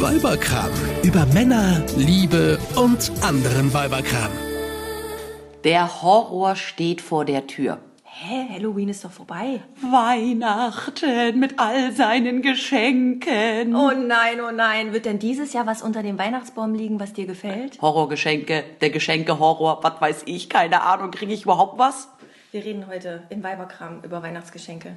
Weiberkram. Über Männer, Liebe und anderen Weiberkram. Der Horror steht vor der Tür. Hä, Halloween ist doch vorbei. Weihnachten mit all seinen Geschenken. Oh nein, oh nein. Wird denn dieses Jahr was unter dem Weihnachtsbaum liegen, was dir gefällt? Horrorgeschenke, der Geschenke-Horror, was weiß ich, keine Ahnung, kriege ich überhaupt was? Wir reden heute in Weiberkram über Weihnachtsgeschenke.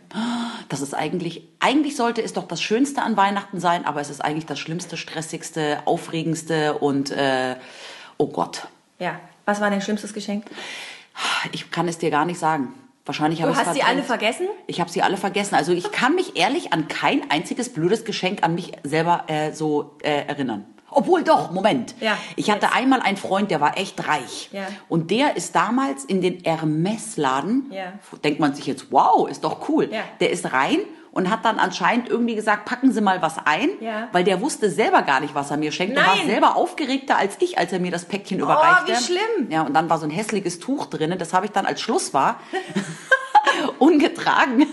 Das ist eigentlich, eigentlich sollte es doch das Schönste an Weihnachten sein, aber es ist eigentlich das Schlimmste, Stressigste, Aufregendste und, äh, oh Gott. Ja, was war dein schlimmstes Geschenk? Ich kann es dir gar nicht sagen. Wahrscheinlich habe Du hast sie alle vergessen? Ich habe sie alle vergessen. Also ich kann mich ehrlich an kein einziges blödes Geschenk an mich selber äh, so äh, erinnern. Obwohl doch, Moment. Ja, ich hatte jetzt. einmal einen Freund, der war echt reich. Ja. Und der ist damals in den Hermes-Laden, Ja. denkt man sich jetzt, wow, ist doch cool. Ja. Der ist rein und hat dann anscheinend irgendwie gesagt, packen Sie mal was ein, Ja. weil der wusste selber gar nicht, was er mir schenkt. Er war Nein. Oh, selber aufgeregter als ich, als er mir das Päckchen überreichte. wie schlimm. Ja, und dann war so ein hässliches Tuch drinnen, das habe ich dann als Schluss war ungetragen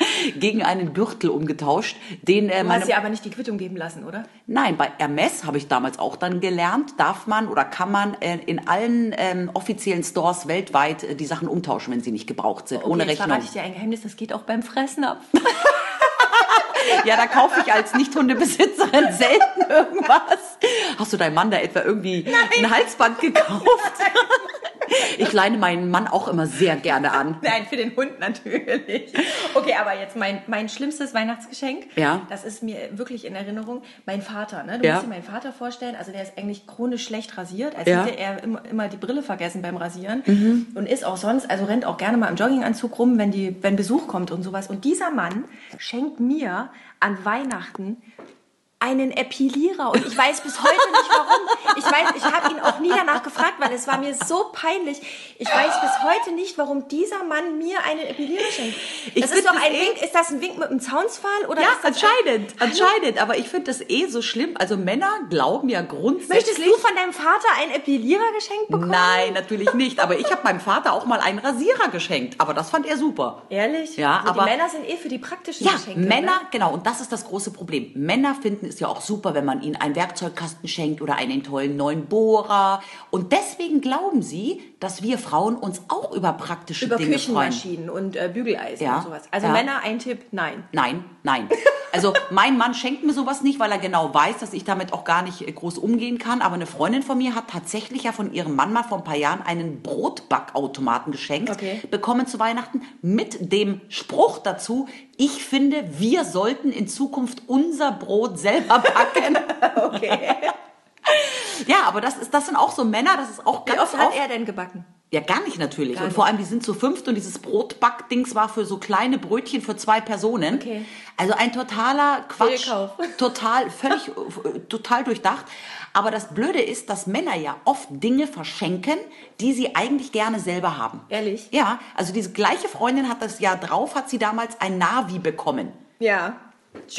gegen einen Gürtel umgetauscht, den äh, Du hast dir aber nicht die Quittung geben lassen, oder? Nein, bei Hermes habe ich damals auch dann gelernt, darf man oder kann man äh, in allen ähm, offiziellen Stores weltweit äh, die Sachen umtauschen, wenn sie nicht gebraucht sind, ohne jetzt Rechnung. verrate ich dir ein Geheimnis, das geht auch beim Fressen ab. Ja, da kaufe ich als Nicht-Hundebesitzerin selten irgendwas. Hast du deinem Mann da etwa irgendwie ein Halsband gekauft? Ich leine meinen Mann auch immer sehr gerne an. Nein, für den Hund natürlich. Okay, aber jetzt mein, mein schlimmstes Weihnachtsgeschenk. Ja. Das ist mir wirklich in Erinnerung. Mein Vater, ne? Du Ja. musst dir meinen Vater vorstellen, also der ist eigentlich chronisch schlecht rasiert, als Ja. Mhm. hätte er immer, immer die Brille vergessen beim Rasieren. Und ist auch sonst, also rennt auch gerne mal im Jogginganzug rum, wenn, die, wenn Besuch kommt und sowas. Und dieser Mann schenkt mir an Weihnachten einen Epilierer und ich weiß bis heute nicht warum. Ich weiß, ich habe ihn auch nie danach gefragt, weil es war mir so peinlich. Ich weiß bis heute nicht, warum dieser Mann mir einen Epilierer schenkt. Ich Das ist doch das ein eh- Wink. Ist das ein Wink mit einem Zaunsfall oder Ja, anscheinend, anscheinend. Aber ich finde das eh so schlimm. Also Männer glauben ja grundsätzlich. Möchtest du von deinem Vater einen Epilierer geschenkt bekommen? Nein, natürlich nicht. Aber ich habe meinem Vater auch mal einen Rasierer geschenkt. Aber das fand er super. Ehrlich? Ja, also aber- die Männer sind eh für die praktischen Ja, Geschenke. Männer, Ne? genau, und das ist das große Problem. Männer finden es ja auch super, wenn man ihnen einen Werkzeugkasten schenkt oder einen tollen neuen Bohrer. Und deswegen glauben sie, dass wir Frauen uns auch über praktische Über Dinge freuen. Küchenmaschinen und äh, Bügeleisen Ja, und sowas. Also ja. Männer, ein Tipp, nein. Nein, nein. Also mein Mann schenkt mir sowas nicht, weil er genau weiß, dass ich damit auch gar nicht äh, groß umgehen kann. Aber eine Freundin von mir hat tatsächlich ja von ihrem Mann mal vor ein paar Jahren einen Brotbackautomaten geschenkt, Okay. bekommen zu Weihnachten mit dem Spruch dazu, ich finde, wir sollten in Zukunft unser Brot selber backen. Okay. ja, aber das, ist, das sind auch so Männer, das ist auch Wie ganz oft hat er denn gebacken? Ja, gar nicht natürlich. Gar und nicht. vor allem, die sind zu fünft und dieses Brotbackdings war für so kleine Brötchen für zwei Personen. Okay. Also ein totaler Quatsch. Total, völlig, total durchdacht. Aber das Blöde ist, dass Männer ja oft Dinge verschenken, die sie eigentlich gerne selber haben. Ehrlich? Ja, also diese gleiche Freundin hat das Jahr drauf, hat sie damals ein Navi bekommen. Ja.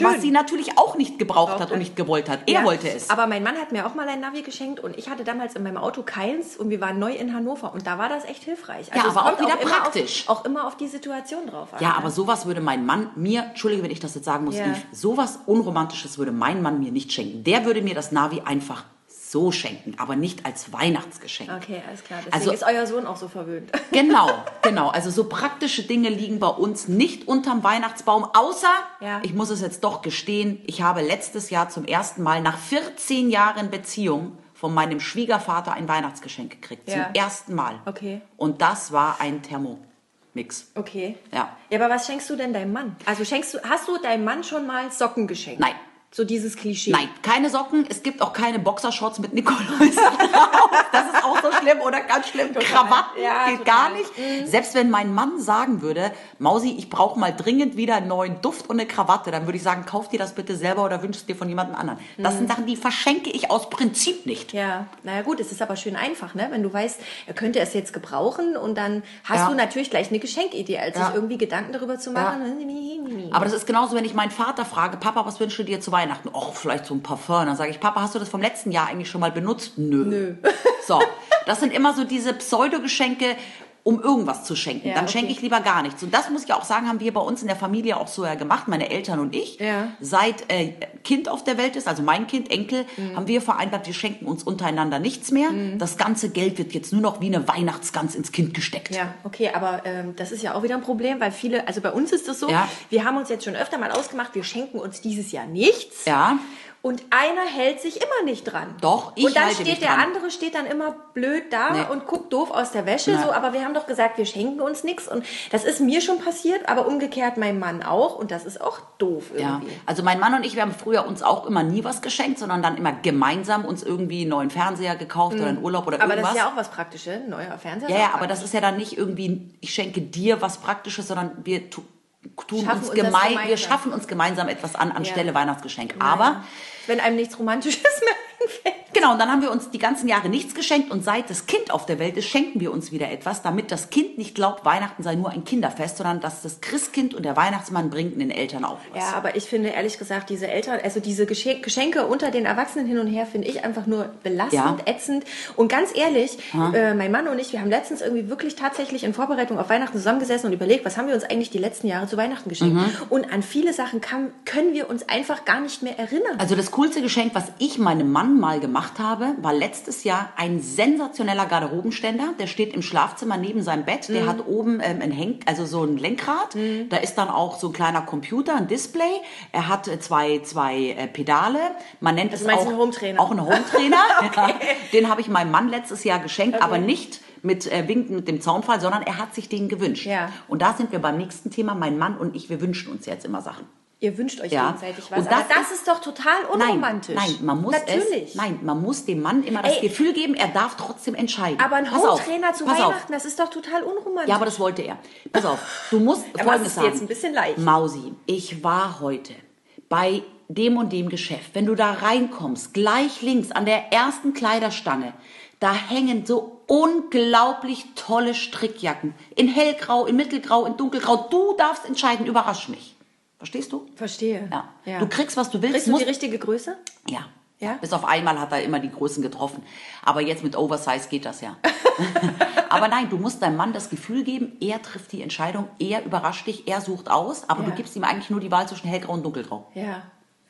Was sie natürlich auch nicht gebraucht Braucht hat und er. nicht gewollt hat. Er Ja, wollte es. Aber mein Mann hat mir auch mal ein Navi geschenkt und ich hatte damals in meinem Auto keins und wir waren neu in Hannover und da war das echt hilfreich. Also Ja, aber auch wieder immer praktisch. Auf, auch immer auf die Situation drauf an. Ja, aber sowas würde mein Mann mir, entschuldige, wenn ich das jetzt sagen muss, Ja. Yves, sowas Unromantisches würde mein Mann mir nicht schenken. Der würde mir das Navi einfach so schenken, aber nicht als Weihnachtsgeschenk. Okay, alles klar. Deswegen Also- ist euer Sohn auch so verwöhnt. Genau, genau. Also so praktische Dinge liegen bei uns nicht unterm Weihnachtsbaum, außer, Ja. ich muss es jetzt doch gestehen, ich habe letztes Jahr zum ersten Mal nach 14 Jahren Beziehung von meinem Schwiegervater ein Weihnachtsgeschenk gekriegt. Ja. Zum ersten Mal. Okay. Und das war ein Thermomix. Okay. Ja. Ja, aber was schenkst du denn deinem Mann? Also schenkst du, hast du deinem Mann schon mal Socken geschenkt? Nein. So dieses Klischee. Nein, keine Socken. Es gibt auch keine Boxershorts mit Nikolaus drauf. Das ist auch so schlimm oder ganz schlimm. Krawatten Ja, geht total. gar nicht. Selbst wenn mein Mann sagen würde, Mausi, ich brauche mal dringend wieder einen neuen Duft und eine Krawatte, dann würde ich sagen, kauf dir das bitte selber oder wünsch es dir von jemandem anderen. Das sind Sachen, die verschenke ich aus Prinzip nicht. Ja, naja gut, es ist aber schön einfach, ne? Wenn du weißt, er könnte es jetzt gebrauchen und dann hast Ja. du natürlich gleich eine Geschenkidee, als Ja. sich irgendwie Gedanken darüber zu machen. Aber das ist genauso, wenn ich meinen Vater frage, Papa, was wünschst du dir zu Weihnachten? Oh, vielleicht so ein Parfum. Dann sage ich, Papa, hast du das vom letzten Jahr eigentlich schon mal benutzt? Nö. Nö. So, das sind immer so diese Pseudogeschenke. Um irgendwas zu schenken. Ja, Dann okay. schenke ich lieber gar nichts. Und das muss ich auch sagen, haben wir bei uns in der Familie auch so ja gemacht, meine Eltern und ich. Ja. Seit äh, Kind auf der Welt ist, also mein Kind, Enkel, Mhm. haben wir vereinbart, wir schenken uns untereinander nichts mehr. Das ganze Geld wird jetzt nur noch wie eine Weihnachtsgans ins Kind gesteckt. Ja, okay, aber ähm, das ist ja auch wieder ein Problem, weil viele, also bei uns ist das so, Ja. wir haben uns jetzt schon öfter mal ausgemacht, wir schenken uns dieses Jahr nichts. Ja. Und einer hält sich immer nicht dran. Doch, ich Und dann halte mich steht der dran. andere steht dann immer blöd da Nee. und guckt doof aus der Wäsche. So, aber wir haben doch gesagt, wir schenken uns nichts. Und das ist mir schon passiert, aber umgekehrt mein Mann auch. Und das ist auch doof Ja, irgendwie. also mein Mann und ich, wir haben früher uns auch immer nie was geschenkt, sondern dann immer gemeinsam uns irgendwie einen neuen Fernseher gekauft oder einen Urlaub oder Mhm. Aber irgendwas. das ist ja auch was Praktisches, ein neuer Fernseher. Ja, ist ja, auch aber das ist ja dann nicht irgendwie, ich schenke dir was Praktisches, sondern wir tu, tun Schaffen uns uns das gemein, wir gemeinsam. schaffen uns gemeinsam etwas an anstelle Ja. Weihnachtsgeschenk. Aber wenn einem nichts Romantisches mehr einfällt. Genau, und dann haben wir uns die ganzen Jahre nichts geschenkt und seit das Kind auf der Welt ist, schenken wir uns wieder etwas, damit das Kind nicht glaubt, Weihnachten sei nur ein Kinderfest, sondern dass das Christkind und der Weihnachtsmann bringen den Eltern auch was. Ja, aber ich finde ehrlich gesagt, diese Eltern, also diese Geschenk Geschenke unter den Erwachsenen hin und her, finde ich einfach nur belastend, Ja. ätzend. Und ganz ehrlich, äh, mein Mann und ich, wir haben letztens irgendwie wirklich tatsächlich in Vorbereitung auf Weihnachten zusammengesessen und überlegt, was haben wir uns eigentlich die letzten Jahre zu Weihnachten geschenkt. Mhm. Und an viele Sachen kann, können wir uns einfach gar nicht mehr erinnern. Also das coolste Geschenk, was ich meinem Mann mal gemacht habe, war letztes Jahr ein sensationeller Garderobenständer. Der steht im Schlafzimmer neben seinem Bett. Der hat oben ähm, ein Henk, also so ein Lenkrad. Da ist dann auch so ein kleiner Computer, ein Display. Er hat äh, zwei, zwei äh, Pedale. Man nennt es meinst auch einen Hometrainer? Auch einen Hometrainer. ja. Den habe ich meinem Mann letztes Jahr geschenkt, aber nicht mit äh, Winken mit dem Zaunfall, sondern er hat sich den gewünscht. Ja. Und da sind wir beim nächsten Thema. Mein Mann und ich, wir wünschen uns jetzt immer Sachen. Ihr wünscht euch Ja. gegenseitig was. Und aber das das ist doch total Nein, unromantisch. nein, man muss Natürlich. es, nein, man muss dem Mann immer das Ey. Gefühl geben, er darf trotzdem entscheiden. Aber ein Hometrainer zu pass auf. Weihnachten, das ist doch total unromantisch. Ja, aber das wollte er. Pass auf, du musst Aber Folgendes es ist sagen. jetzt ein bisschen leicht. Mausi, ich war heute bei dem und dem Geschäft. Wenn du da reinkommst, gleich links an der ersten Kleiderstange, da hängen so unglaublich tolle Strickjacken. In hellgrau, in mittelgrau, in dunkelgrau. Du darfst entscheiden, überrasch mich. Verstehst du? Verstehe. Ja. Du kriegst, was du willst. Kriegst du die richtige Größe? ja. Ja? Bis auf einmal hat er immer die Größen getroffen. Aber jetzt mit Oversize geht das ja. Aber nein, du musst deinem Mann das Gefühl geben, er trifft die Entscheidung, er überrascht dich, er sucht aus, aber Ja. du gibst ihm eigentlich nur die Wahl zwischen hellgrau und dunkelgrau. Ja.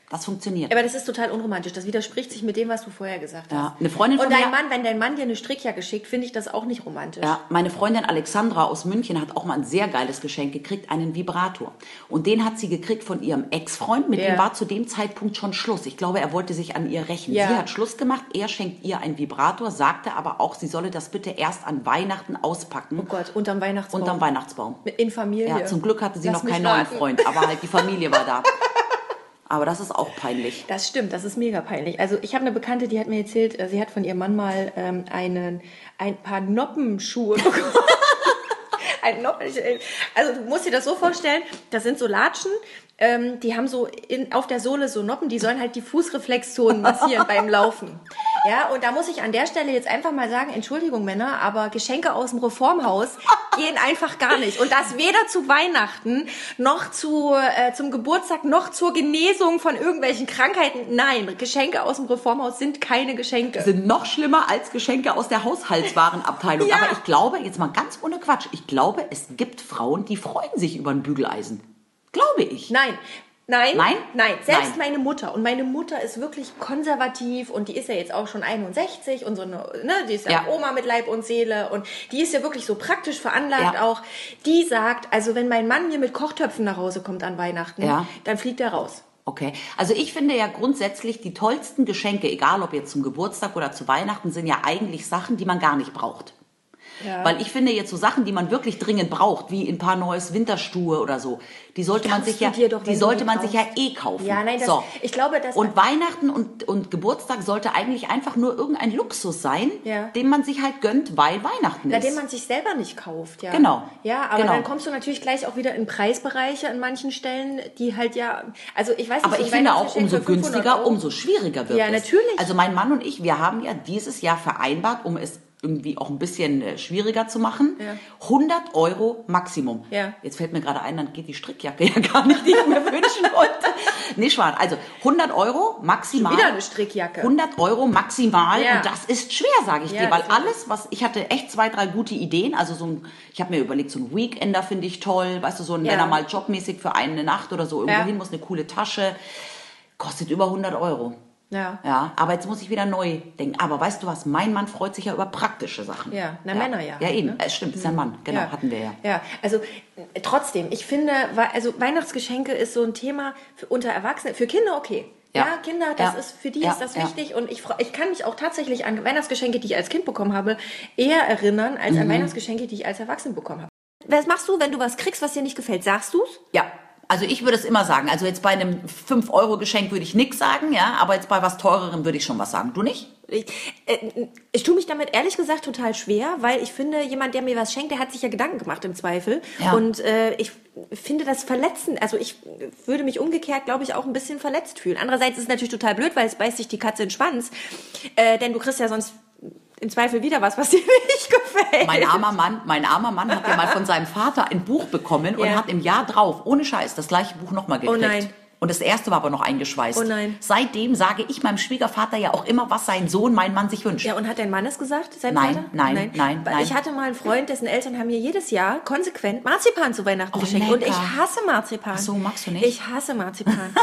Das funktioniert. Aber das ist total unromantisch. Das widerspricht sich mit dem, was du vorher gesagt Ja, hast. eine Freundin von Und dein Mann, wenn dein Mann dir eine Strickjacke schickt, finde ich das auch nicht romantisch. Ja, meine Freundin Alexandra aus München hat auch mal ein sehr geiles Geschenk gekriegt, einen Vibrator. Und den hat sie gekriegt von ihrem Ex-Freund, mit Ja. dem war zu dem Zeitpunkt schon Schluss. Ich glaube, er wollte sich an ihr rächen. Ja. Sie hat Schluss gemacht, er schenkt ihr einen Vibrator, sagte aber auch, sie solle das bitte erst an Weihnachten auspacken. Oh Gott, unterm Weihnachtsbaum. Unterm Weihnachtsbaum. In Familie. Ja, zum Glück hatte sie Lass noch keinen neuen. Freund, aber halt die Familie war da. Aber das ist auch peinlich. Das stimmt, das ist mega peinlich. Also ich habe eine Bekannte, die hat mir erzählt, äh, sie hat von ihrem Mann mal ähm, einen, ein paar Noppenschuhe bekommen. ein Noppen, also du musst dir das so vorstellen, das sind so Latschen, ähm, die haben so in, auf der Sohle so Noppen, die sollen halt die Fußreflexzonen massieren beim Laufen. Ja, und da muss ich an der Stelle jetzt einfach mal sagen, Entschuldigung Männer, aber Geschenke aus dem Reformhaus gehen einfach gar nicht. Und das weder zu Weihnachten, noch zu, äh, zum Geburtstag, noch zur Genesung von irgendwelchen Krankheiten. Nein, Geschenke aus dem Reformhaus sind keine Geschenke. Sind noch schlimmer als Geschenke aus der Haushaltswarenabteilung. Ja. Aber ich glaube, jetzt mal ganz ohne Quatsch, ich glaube, es gibt Frauen, die freuen sich über ein Bügeleisen. Glaube ich. Nein. Nein, Nein? nein, selbst Nein. meine Mutter. Und meine Mutter ist wirklich konservativ und die ist ja jetzt auch schon 61 und so eine, ne, die ist ja, Ja. Oma mit Leib und Seele und die ist ja wirklich so praktisch veranlagt Ja. auch. Die sagt, also wenn mein Mann mir mit Kochtöpfen nach Hause kommt an Weihnachten, Ja. dann fliegt er raus. Okay. Also ich finde ja grundsätzlich die tollsten Geschenke, egal ob jetzt zum Geburtstag oder zu Weihnachten, sind ja eigentlich Sachen, die man gar nicht braucht. Ja. Weil ich finde jetzt so Sachen, die man wirklich dringend braucht, wie ein paar neues Winterstuhe oder so, die sollte man sich ja, doch, die sollte die man sich ja eh kaufen. Ja, nein, das- so. ich glaube, das- und Weihnachten und, und Geburtstag sollte eigentlich einfach nur irgendein Luxus sein, Ja. den man sich halt gönnt, weil Weihnachten Na, ist. den man sich selber nicht kauft, ja. Genau. Ja, aber Genau. dann kommst du natürlich gleich auch wieder in Preisbereiche an manchen Stellen, die halt ja, also ich weiß nicht, Aber so ich finde auch, umso für 500 günstiger, Euro. umso schwieriger wird Ja, es. natürlich. Also mein Mann und ich, wir haben ja dieses Jahr vereinbart, um es irgendwie auch ein bisschen äh, schwieriger zu machen. Ja. 100 Euro Maximum. Ja. Jetzt fällt mir gerade ein, dann geht die Strickjacke ja gar nicht, die ich mir wünschen wollte. Nee, Schwan. Also 100 Euro maximal. Wieder eine Strickjacke. 100 Euro maximal. Ja. Und das ist schwer, sage ich dir. Weil alles, was, ich hatte echt zwei, drei gute Ideen. Also so ein, ich habe mir überlegt, so ein Weekender finde ich toll. Weißt du, so ein, wenn er mal jobmäßig für eine Nacht oder so irgendwo hin muss, eine coole Tasche. Kostet über 100 Euro. Ja. Ja, aber jetzt muss ich wieder neu denken. Aber weißt du was? Mein Mann freut sich ja über praktische Sachen. Ja, na, Männer ja. Ja, eben. Ne? Es stimmt, ist ein Mann. Genau, hatten wir ja. Ja, also äh, trotzdem, ich finde, also Weihnachtsgeschenke ist so ein Thema für, unter Erwachsenen, für Kinder okay. Ja, Ja. Kinder, das Ja. ist für die Ja, ist das ja. wichtig und ich, ich kann mich auch tatsächlich an Weihnachtsgeschenke, die ich als Kind bekommen habe, eher erinnern als Mhm. an Weihnachtsgeschenke, die ich als Erwachsene bekommen habe. Was machst du, wenn du was kriegst, was dir nicht gefällt? Sagst du's? Ja. Also ich würde es immer sagen. Also jetzt bei einem 5-Euro-Geschenk würde ich nichts sagen, ja, aber jetzt bei was teurerem würde ich schon was sagen. Du nicht? Ich, äh, ich tue mich damit ehrlich gesagt total schwer, weil ich finde, jemand, der mir was schenkt, der hat sich ja Gedanken gemacht im Zweifel. Ja. Und äh, ich finde das verletzend. Also ich würde mich umgekehrt, glaube ich, auch ein bisschen verletzt fühlen. Andererseits ist es natürlich total blöd, weil es beißt sich die Katze in den Schwanz. Äh, denn du kriegst ja sonst im Zweifel wieder was, was dir nicht gefällt. Mein armer Mann, mein armer Mann hat ja mal von seinem Vater ein Buch bekommen und Ja. hat im Jahr drauf, ohne Scheiß, das gleiche Buch nochmal gekriegt. Oh nein. Und das erste war aber noch eingeschweißt. Oh nein. Seitdem sage ich meinem Schwiegervater ja auch immer, was sein Sohn, mein Mann sich wünscht. Ja, und hat dein Mann es gesagt? Sein Nein, Vater? nein, nein, Weil nein. Ich hatte mal einen Freund, dessen Eltern haben mir jedes Jahr konsequent Marzipan zu Weihnachten Oh, geschenkt. Und lecker. ich hasse Marzipan. Ach so, magst du nicht? Ich hasse Marzipan.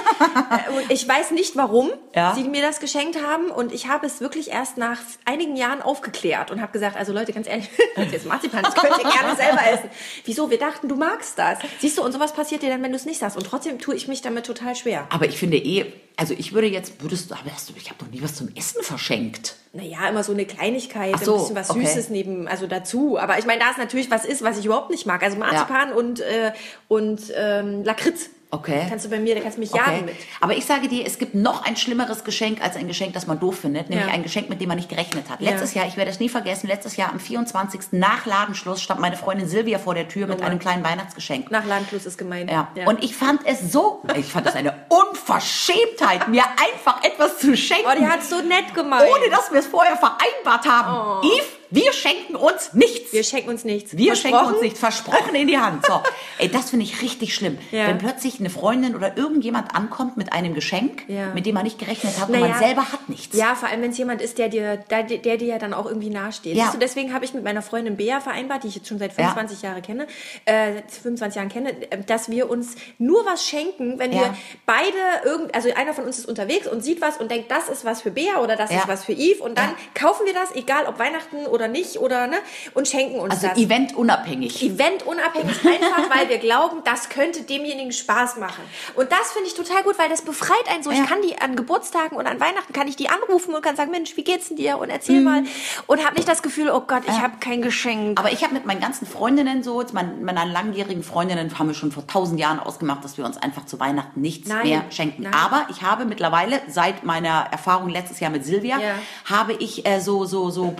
Äh, und ich weiß nicht, warum Ja. sie mir das geschenkt haben. Und ich habe es wirklich erst nach einigen Jahren aufgeklärt und habe gesagt, also Leute, ganz ehrlich, das ist jetzt Marzipan, das könnt ihr gerne selber essen. Wieso? Wir dachten, du magst das. Siehst du, und sowas passiert dir dann, wenn du es nicht sagst. Und trotzdem tue ich mich damit total schwer. Aber ich finde eh, also ich würde jetzt, würdest du, aber hast du, ich habe doch nie was zum Essen verschenkt. Naja, immer so eine Kleinigkeit, so, ein bisschen was okay. Süßes neben, also dazu. Aber ich meine, da ist natürlich was ist, was ich überhaupt nicht mag. Also Marzipan und, äh, und ähm, Lakritz. Okay. Kannst du bei mir, da kannst du mich jagen mit. Aber ich sage dir, es gibt noch ein schlimmeres Geschenk als ein Geschenk, das man doof findet, nämlich Ja. ein Geschenk, mit dem man nicht gerechnet hat. Ja. Letztes Jahr, ich werde es nie vergessen, letztes Jahr am 24. nach Ladenschluss stand meine Freundin Silvia vor der Tür mit einem kleinen Weihnachtsgeschenk. Nach Landfluss ist gemeint. Ja. Und ich fand es so, ich fand das eine Unverschämtheit, mir einfach etwas zu schenken. oh, die hat so nett gemeint. ohne dass wir es vorher vereinbart haben. Yves, wir schenken uns nichts. Wir schenken uns nichts. Wir schenken uns nichts, versprochen in die Hand. So, ey, das finde ich richtig schlimm. Ja. Wenn plötzlich eine Freundin oder irgendjemand ankommt mit einem Geschenk, Ja. mit dem man nicht gerechnet hat und Naja. man selber hat nichts. Ja, vor allem, wenn es jemand ist, der dir, der, der dir ja dann auch irgendwie nahesteht. Ja. Siehst du, deswegen habe ich mit meiner Freundin Bea vereinbart, die ich jetzt schon seit 25 Jahren kenne, äh, 25 Jahren kenne, äh, dass wir uns nur was schenken, wenn Ja. wir beide irgend, also einer von uns ist unterwegs und sieht was und denkt, das ist was für Bea oder das Ja. ist was für Yves und dann Ja. kaufen wir das, egal ob Weihnachten oder nicht oder ne, und schenken uns Also das. eventunabhängig. Eventunabhängig, einfach weil wir glauben, das könnte demjenigen Spaß machen. Und das finde ich total gut, weil das befreit einen so. Ja. Ich kann die an Geburtstagen und an Weihnachten kann ich die anrufen und kann sagen, Mensch, wie geht's denn dir? Und erzähl mal. Und habe nicht das Gefühl, oh Gott, ich habe kein Geschenk. Aber ich habe mit meinen ganzen Freundinnen so, jetzt mein, meiner langjährigen Freundinnen, haben wir schon vor tausend Jahren ausgemacht, dass wir uns einfach zu Weihnachten nichts Nein, mehr schenken. nein. Aber ich habe mittlerweile, seit meiner Erfahrung letztes Jahr mit Silvia, Ja. habe ich äh, so, so, so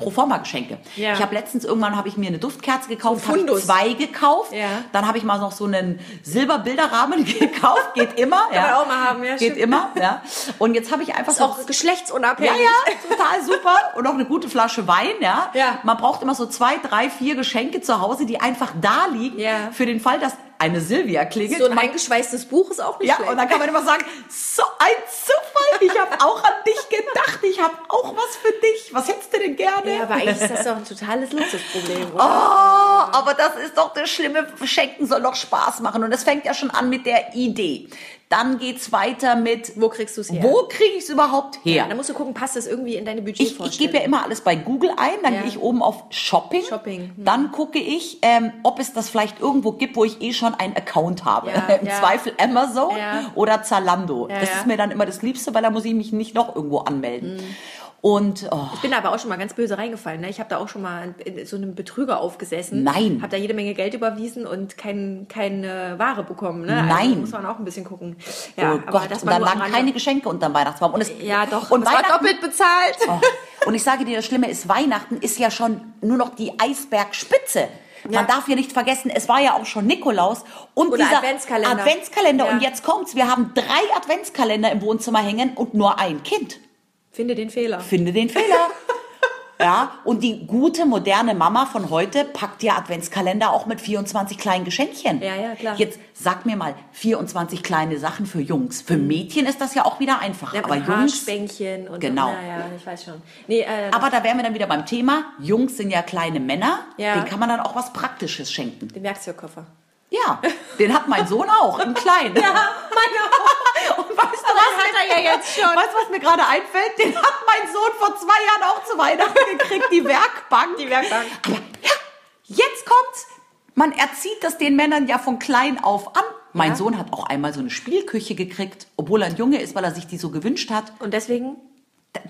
Proforma-Geschenke. Ja. Ich habe letztens irgendwann habe ich mir eine Duftkerze gekauft, habe zwei gekauft. Ja. Dann habe ich mal noch so einen Silberbilderrahmen gekauft. Geht immer. Kann man auch mal haben, ja, Geht stimmt. immer. Ja. Und jetzt habe ich einfach ist so auch geschlechtsunabhängig. ja, ja, total super. Und noch eine gute Flasche Wein, ja. Ja. Man braucht immer so zwei, drei, vier Geschenke zu Hause, die einfach da liegen, Ja. für den Fall, dass eine Silvia klingelt. So ein eingeschweißtes Buch ist auch nicht ja, schlecht. und dann kann man immer sagen, so ein Zufall, ich habe auch an dich gedacht, ich habe auch was für dich. Was hättest du denn gerne? ja, aber eigentlich ist das doch ein totales Luxusproblem. Oh, Oder? aber das ist doch das Schlimme. Schenken soll doch Spaß machen. Und es fängt ja schon an mit der Idee. Dann geht's weiter mit, Wo kriegst du's her? Wo kriege ich es überhaupt her? Dann musst du gucken, passt das irgendwie in deine Ich, Budgetvorstellung? ich gebe ja immer alles bei Google ein, dann Ja. gehe ich oben auf Shopping. Shopping, hm. Dann gucke ich, ähm, ob es das vielleicht irgendwo gibt, wo ich eh schon einen Account habe. Ja, Im ja. Zweifel Amazon Ja. oder Zalando. Ja, das ja. ist mir dann immer das Liebste, weil da muss ich mich nicht noch irgendwo anmelden. Hm. Und oh, Ich bin aber auch schon mal ganz böse reingefallen. Ne? Ich habe da auch schon mal in so einem Betrüger aufgesessen. Nein. Habe da jede Menge Geld überwiesen und kein, keine Ware bekommen. Ne? Also Nein. muss man auch ein bisschen gucken. Ja, oh aber Gott, das und dann Rande. keine Geschenke unterm Weihnachtsbaum. Und es, Ja, doch. Und es war doppelt bezahlt. Oh. Und ich sage dir, das Schlimme ist, Weihnachten ist ja schon nur noch die Eisbergspitze. Man Ja. darf ja nicht vergessen, es war ja auch schon Nikolaus und Oder dieser Adventskalender. Adventskalender. Ja. Und jetzt kommt's, wir haben drei Adventskalender im Wohnzimmer hängen und nur ein Kind. Finde den Fehler. Finde den Fehler. Ja, und die gute, moderne Mama von heute packt ja Adventskalender auch mit 24 kleinen Geschenkchen. Ja, ja, klar. Jetzt sag mir mal, 24 kleine Sachen für Jungs. Für Mädchen ist das ja auch wieder einfacher. Ja, aber Jungs. Haarspänkchen und Genau. Ja, ja, ich weiß schon. Nee, äh, Aber da wären wir dann wieder beim Thema. Jungs sind ja kleine Männer. Ja. Denen kann man dann auch was Praktisches schenken. den Werkzeugkoffer. Ja, den hat mein Sohn auch, im Kleinen. Ja, Meine Und weißt du, was, hat er ja jetzt schon. weißt du, was mir gerade einfällt? Den hat mein Sohn vor zwei Jahren auch zu Weihnachten gekriegt, die Werkbank. Die Werkbank. Aber ja, jetzt kommt's. Man erzieht das den Männern ja von klein auf an. Mein Ja. Sohn hat auch einmal so eine Spielküche gekriegt, obwohl er ein Junge ist, weil er sich die so gewünscht hat. Und deswegen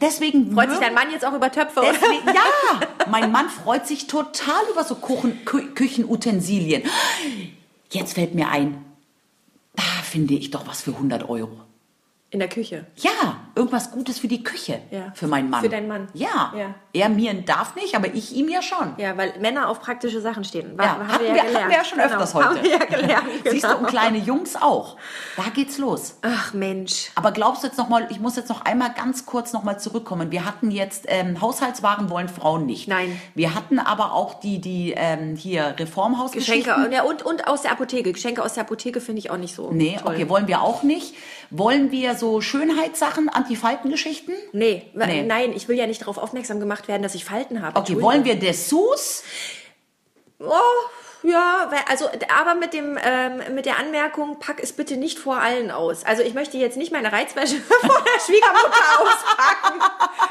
Deswegen freut sich dein Mann jetzt auch über Töpfe. oder? Deswegen, ja, mein Mann freut sich total über so Küchenutensilien. Jetzt fällt mir ein, da finde ich doch was für 100 Euro. In der Küche. Ja, irgendwas Gutes für die Küche. Ja. Für meinen Mann. Für deinen Mann. Ja. Ja. Er mir darf nicht, aber ich ihm ja schon. Ja, weil Männer auf praktische Sachen stehen. War, Ja, haben hatten wir ja gelernt. hatten wir ja schon Genau, öfters heute. Haben wir ja gelernt. Siehst du, genau. und kleine Jungs auch. Da geht's los. Ach Mensch. Aber glaubst du jetzt noch mal, ich muss jetzt noch einmal ganz kurz noch mal zurückkommen. Wir hatten jetzt ähm, Haushaltswaren wollen Frauen nicht. Nein. Wir hatten aber auch die die ähm, hier Reformhausgeschichten. Geschenke ja, und, und aus der Apotheke. Geschenke aus der Apotheke finde ich auch nicht so Nee, toll. okay, wollen wir auch nicht. Wollen wir so Schönheitssachen, Antifaltengeschichten? Nee, Nee. nein, ich will ja nicht darauf aufmerksam gemacht werden, dass ich Falten habe. Okay, wollen wir Dessous? Oh, ja, also aber mit dem ähm, mit der Anmerkung, pack es bitte nicht vor allen aus. Also ich möchte jetzt nicht meine Reizwäsche vor der Schwiegermutter auspacken.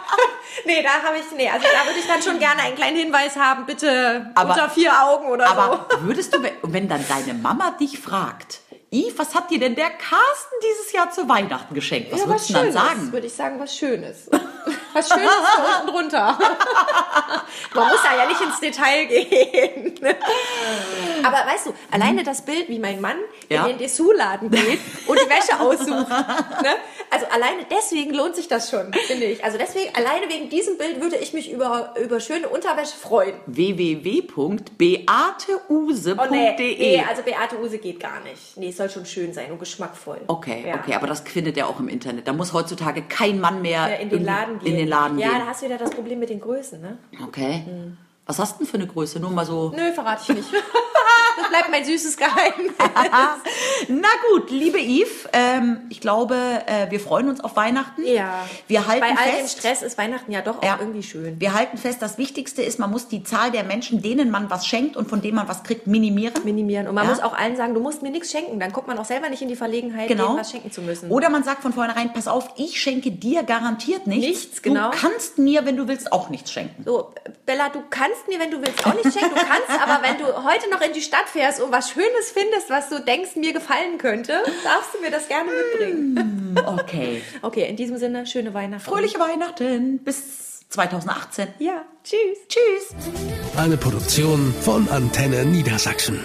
nee, da habe ich nee, also da würde ich dann schon gerne einen kleinen Hinweis haben, bitte Aber- unter vier Augen oder Aber würdest du, wenn dann deine Mama dich fragt, Yves, was hat dir denn der Carsten dieses Jahr zu Weihnachten geschenkt? Was so. würdest du dann sagen? würde ich sagen, was Schönes. Was Schönes für unten drunter. Man muss da ja nicht ins Detail gehen. Aber weißt du, alleine das Bild, wie mein Mann Ja. in den Dessous-Laden geht und die Wäsche aussucht. Ne? Also alleine deswegen lohnt sich das schon, finde ich. Also deswegen, alleine wegen diesem Bild würde ich mich über, über schöne Unterwäsche freuen. www.beateuse.de Oh nee, nee, also Beate Use geht gar nicht. Nee, es soll schon schön sein und geschmackvoll. Okay, Ja. okay, aber das findet er auch im Internet. Da muss heutzutage kein Mann mehr Ja, in den irgendwie Laden gehen. In den Laden ja, da gehen. hast du wieder das Problem mit den Größen, ne? Okay. Was hast du denn für eine Größe? Nur mal so. Nö, verrate ich nicht. Das bleibt mein süßes Geheimnis. Na gut, liebe Yves, ähm, ich glaube, äh, wir freuen uns auf Weihnachten. Ja. Wir halten Bei all dem fest. Stress ist Weihnachten ja doch auch Ja. irgendwie schön. Wir halten fest, das Wichtigste ist, man muss die Zahl der Menschen, denen man was schenkt und von denen man was kriegt, minimieren. Minimieren. Und man Ja. muss auch allen sagen, du musst mir nichts schenken. Dann kommt man auch selber nicht in die Verlegenheit, Genau. was schenken zu müssen. Oder man sagt von vornherein, pass auf, ich schenke dir garantiert nichts. Nichts, genau. Du kannst mir, wenn du willst, auch nichts schenken. so, Bella, du kannst mir, wenn du willst, auch nicht schenken. Du kannst, aber wenn du heute noch in die Stadt fährst und was Schönes findest, was du denkst, mir gefallen könnte, darfst du mir das gerne mitbringen. Okay. Okay, in diesem Sinne, schöne Weihnachten. Fröhliche Weihnachten. Bis 2018. Ja, tschüss. Tschüss. Eine Produktion von Antenne Niedersachsen.